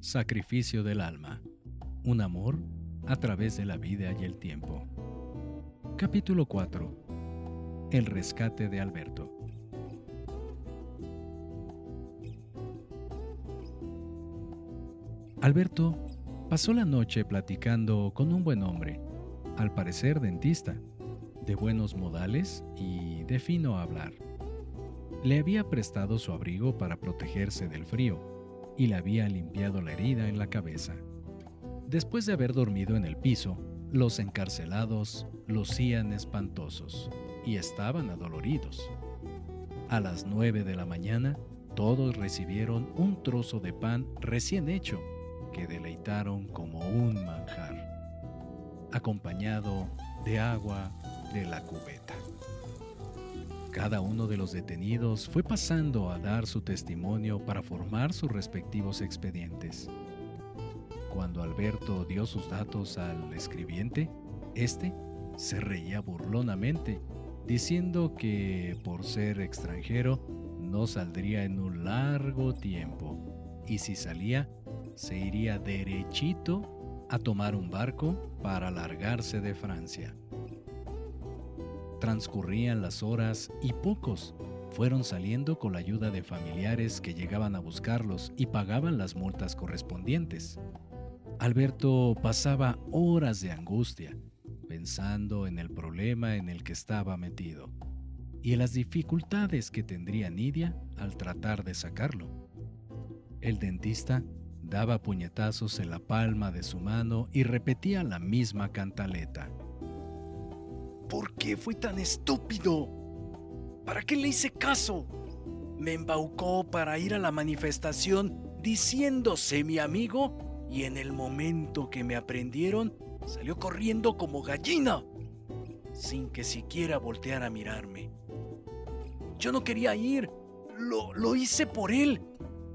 Sacrificio del alma. Un amor a través de la vida y el tiempo. Capítulo 4. El rescate de Alberto. Alberto pasó la noche platicando con un buen hombre, al parecer dentista, de buenos modales y de fino hablar. Le había prestado su abrigo para protegerse del frío y le había limpiado la herida en la cabeza. Después de haber dormido en el piso, los encarcelados lucían espantosos y estaban adoloridos. A las nueve de la mañana, todos recibieron un trozo de pan recién hecho que deleitaron como un manjar, acompañado de agua de la cubeta. Cada uno de los detenidos fue pasando a dar su testimonio para formar sus respectivos expedientes. Cuando Alberto dio sus datos al escribiente, este se reía burlonamente, diciendo que por ser extranjero no saldría en un largo tiempo, y si salía, se iría derechito a tomar un barco para largarse de Francia. Transcurrían las horas y pocos fueron saliendo con la ayuda de familiares que llegaban a buscarlos y pagaban las multas correspondientes. Alberto pasaba horas de angustia, pensando en el problema en el que estaba metido y en las dificultades que tendría Nidia al tratar de sacarlo. El dentista daba puñetazos en la palma de su mano y repetía la misma cantaleta. ¿Por qué fui tan estúpido? ¿Para qué le hice caso? Me embaucó para ir a la manifestación diciéndose mi amigo y en el momento que me aprendieron salió corriendo como gallina, sin que siquiera volteara a mirarme. Yo no quería ir, lo, lo hice por él.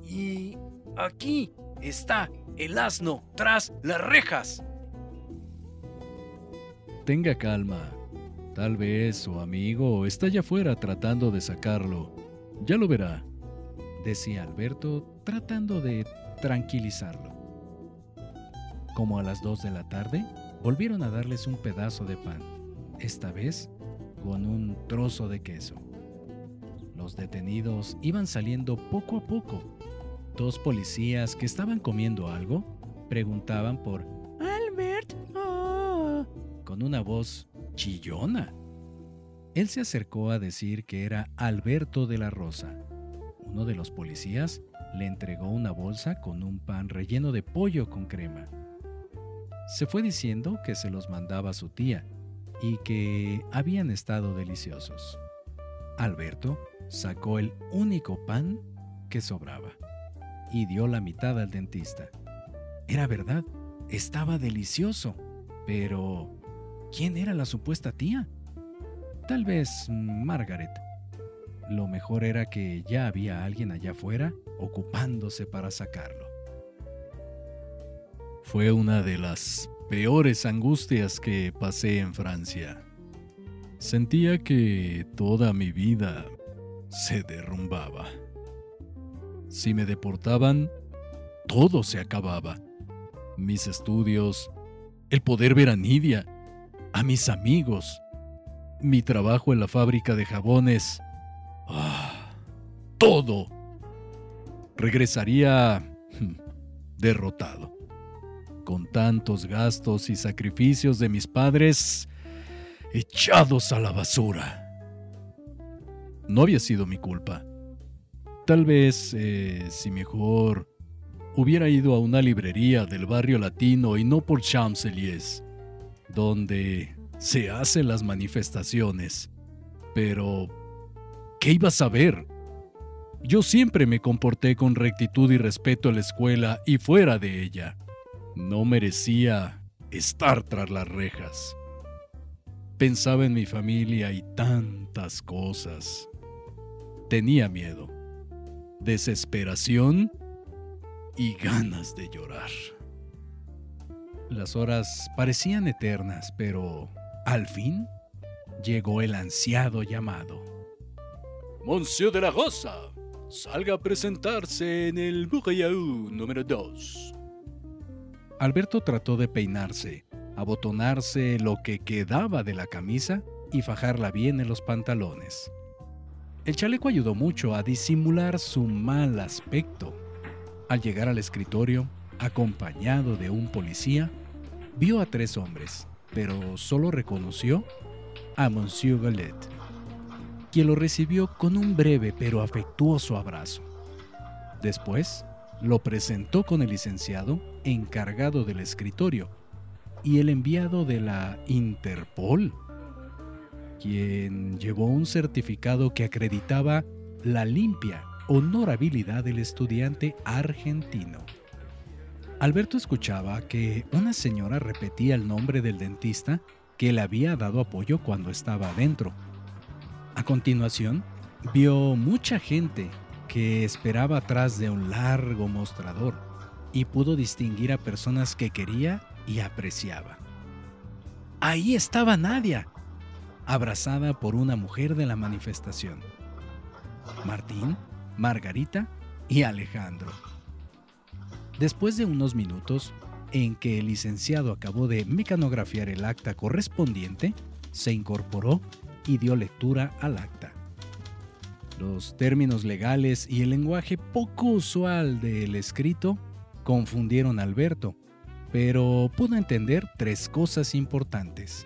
Y aquí, está el asno tras las rejas. Tenga calma. Tal vez su amigo está allá afuera tratando de sacarlo. Ya lo verá, decía Alberto tratando de tranquilizarlo. Como a las dos de la tarde, volvieron a darles un pedazo de pan, esta vez con un trozo de queso. Los detenidos iban saliendo poco a poco Dos policías que estaban comiendo algo preguntaban por Albert ah", con una voz chillona. Él se acercó a decir que era Alberto de la Rosa. Uno de los policías le entregó una bolsa con un pan relleno de pollo con crema. Se fue diciendo que se los mandaba su tía y que habían estado deliciosos. Alberto sacó el único pan que sobraba y dio la mitad al dentista. Era verdad, estaba delicioso, pero ¿quién era la supuesta tía? Tal vez Margaret. Lo mejor era que ya había alguien allá afuera ocupándose para sacarlo. Fue una de las peores angustias que pasé en Francia. Sentía que toda mi vida se derrumbaba. Si me deportaban, todo se acababa. Mis estudios, el poder ver a Nidia, a mis amigos, mi trabajo en la fábrica de jabones. Ah, todo. Regresaría hmm, derrotado. Con tantos gastos y sacrificios de mis padres echados a la basura. No había sido mi culpa. Tal vez eh, si mejor hubiera ido a una librería del barrio latino y no por Champs-Élysées, donde se hacen las manifestaciones. Pero, ¿qué iba a saber? Yo siempre me comporté con rectitud y respeto en la escuela y fuera de ella. No merecía estar tras las rejas. Pensaba en mi familia y tantas cosas. Tenía miedo desesperación y ganas de llorar. Las horas parecían eternas, pero al fin llegó el ansiado llamado. Monsieur de la Rosa, salga a presentarse en el Bureau número 2. Alberto trató de peinarse, abotonarse lo que quedaba de la camisa y fajarla bien en los pantalones. El chaleco ayudó mucho a disimular su mal aspecto. Al llegar al escritorio, acompañado de un policía, vio a tres hombres, pero solo reconoció a Monsieur Gallet, quien lo recibió con un breve pero afectuoso abrazo. Después, lo presentó con el licenciado encargado del escritorio y el enviado de la Interpol, quien llevó un certificado que acreditaba la limpia honorabilidad del estudiante argentino. Alberto escuchaba que una señora repetía el nombre del dentista que le había dado apoyo cuando estaba adentro. A continuación, vio mucha gente que esperaba atrás de un largo mostrador y pudo distinguir a personas que quería y apreciaba. Ahí estaba Nadia, abrazada por una mujer de la manifestación. Martín, Margarita y Alejandro. Después de unos minutos en que el licenciado acabó de mecanografiar el acta correspondiente, se incorporó y dio lectura al acta. Los términos legales y el lenguaje poco usual del escrito confundieron a Alberto, pero pudo entender tres cosas importantes.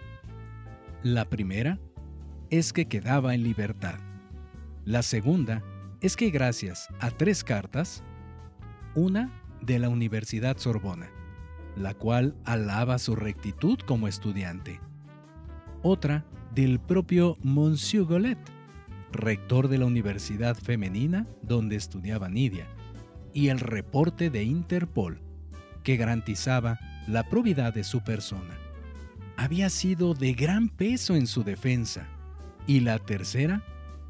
La primera es que quedaba en libertad. La segunda es que gracias a tres cartas, una de la Universidad Sorbona, la cual alaba su rectitud como estudiante. Otra del propio Monsieur Golet, rector de la Universidad Femenina donde estudiaba Nidia, y el reporte de Interpol, que garantizaba la probidad de su persona. Había sido de gran peso en su defensa. Y la tercera,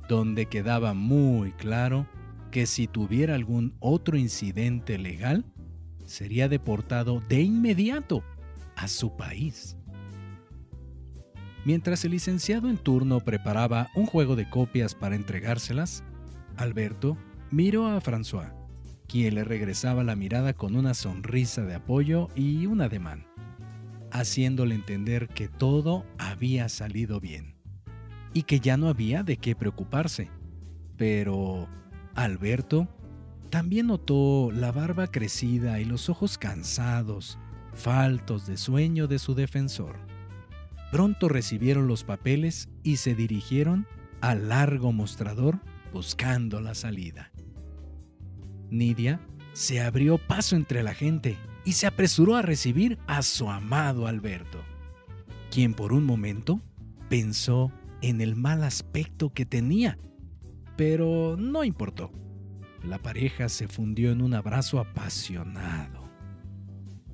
donde quedaba muy claro que si tuviera algún otro incidente legal, sería deportado de inmediato a su país. Mientras el licenciado en turno preparaba un juego de copias para entregárselas, Alberto miró a François, quien le regresaba la mirada con una sonrisa de apoyo y un ademán, haciéndole entender que todo había salido bien y que ya no había de qué preocuparse. Pero Alberto también notó la barba crecida y los ojos cansados, faltos de sueño de su defensor. Pronto recibieron los papeles y se dirigieron al largo mostrador buscando la salida. Nidia se abrió paso entre la gente y se apresuró a recibir a su amado Alberto, quien por un momento pensó en el mal aspecto que tenía pero no importó. La pareja se fundió en un abrazo apasionado.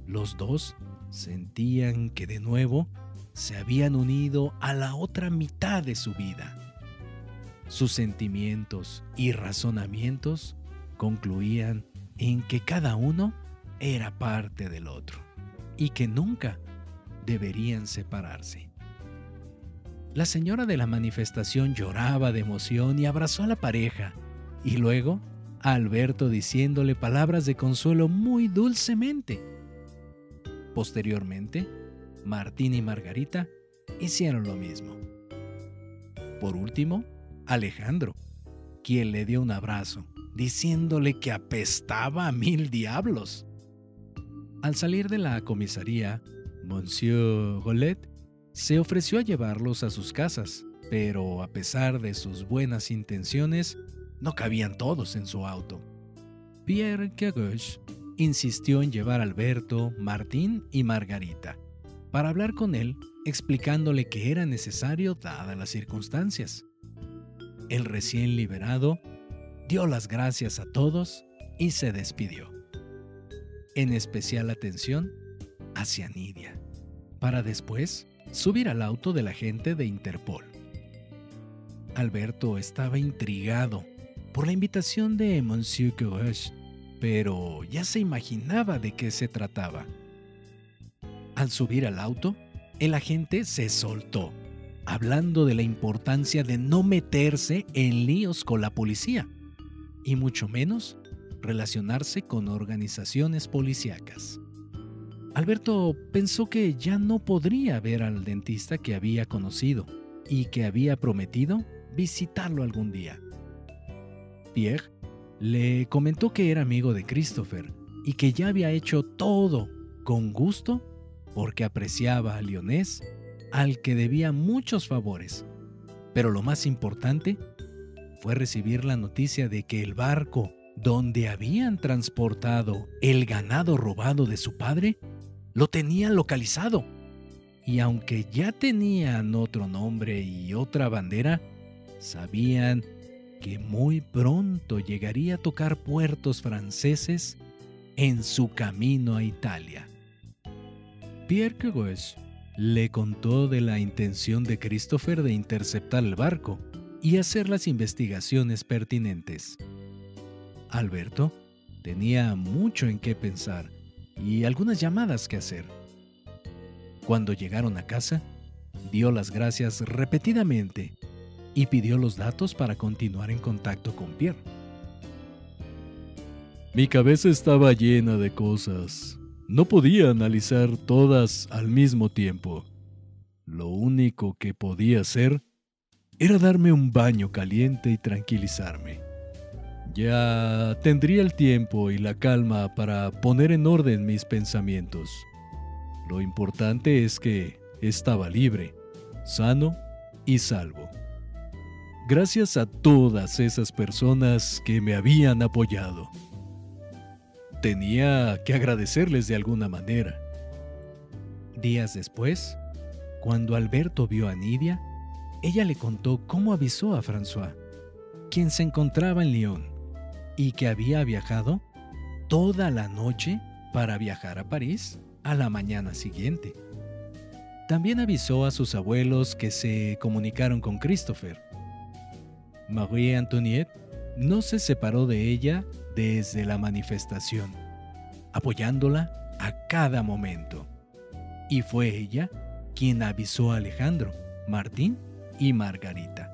Los dos sentían que de nuevo se habían unido a la otra mitad de su vida. Sus sentimientos y razonamientos concluían en que cada uno era parte del otro y que nunca deberían separarse. La señora de la manifestación lloraba de emoción y abrazó a la pareja, y luego a Alberto diciéndole palabras de consuelo muy dulcemente. Posteriormente, Martín y Margarita hicieron lo mismo. Por último, Alejandro, quien le dio un abrazo, diciéndole que apestaba a mil diablos. Al salir de la comisaría, Monsieur Golet se ofreció a llevarlos a sus casas, pero a pesar de sus buenas intenciones, no cabían todos en su auto. Pierre Caguche insistió en llevar a Alberto, Martín y Margarita, para hablar con él explicándole que era necesario dadas las circunstancias. El recién liberado dio las gracias a todos y se despidió. En especial atención hacia Nidia, para después subir al auto del agente de Interpol. Alberto estaba intrigado por la invitación de Monsieur Courage, pero ya se imaginaba de qué se trataba. Al subir al auto, el agente se soltó, hablando de la importancia de no meterse en líos con la policía. y mucho menos relacionarse con organizaciones policíacas. Alberto pensó que ya no podría ver al dentista que había conocido y que había prometido visitarlo algún día. Pierre le comentó que era amigo de Christopher y que ya había hecho todo con gusto porque apreciaba a Lyonés, al que debía muchos favores. Pero lo más importante fue recibir la noticia de que el barco donde habían transportado el ganado robado de su padre lo tenían localizado. Y aunque ya tenían otro nombre y otra bandera, sabían que muy pronto llegaría a tocar puertos franceses en su camino a Italia. Pierre Quegos le contó de la intención de Christopher de interceptar el barco y hacer las investigaciones pertinentes. Alberto tenía mucho en qué pensar y algunas llamadas que hacer. Cuando llegaron a casa, dio las gracias repetidamente y pidió los datos para continuar en contacto con Pierre. Mi cabeza estaba llena de cosas. No podía analizar todas al mismo tiempo. Lo único que podía hacer era darme un baño caliente y tranquilizarme. Ya tendría el tiempo y la calma para poner en orden mis pensamientos. Lo importante es que estaba libre, sano y salvo. Gracias a todas esas personas que me habían apoyado. Tenía que agradecerles de alguna manera. Días después, cuando Alberto vio a Nidia, ella le contó cómo avisó a François, quien se encontraba en Lyon y que había viajado toda la noche para viajar a París a la mañana siguiente. También avisó a sus abuelos que se comunicaron con Christopher. Marie Antoinette no se separó de ella desde la manifestación, apoyándola a cada momento. Y fue ella quien avisó a Alejandro, Martín y Margarita.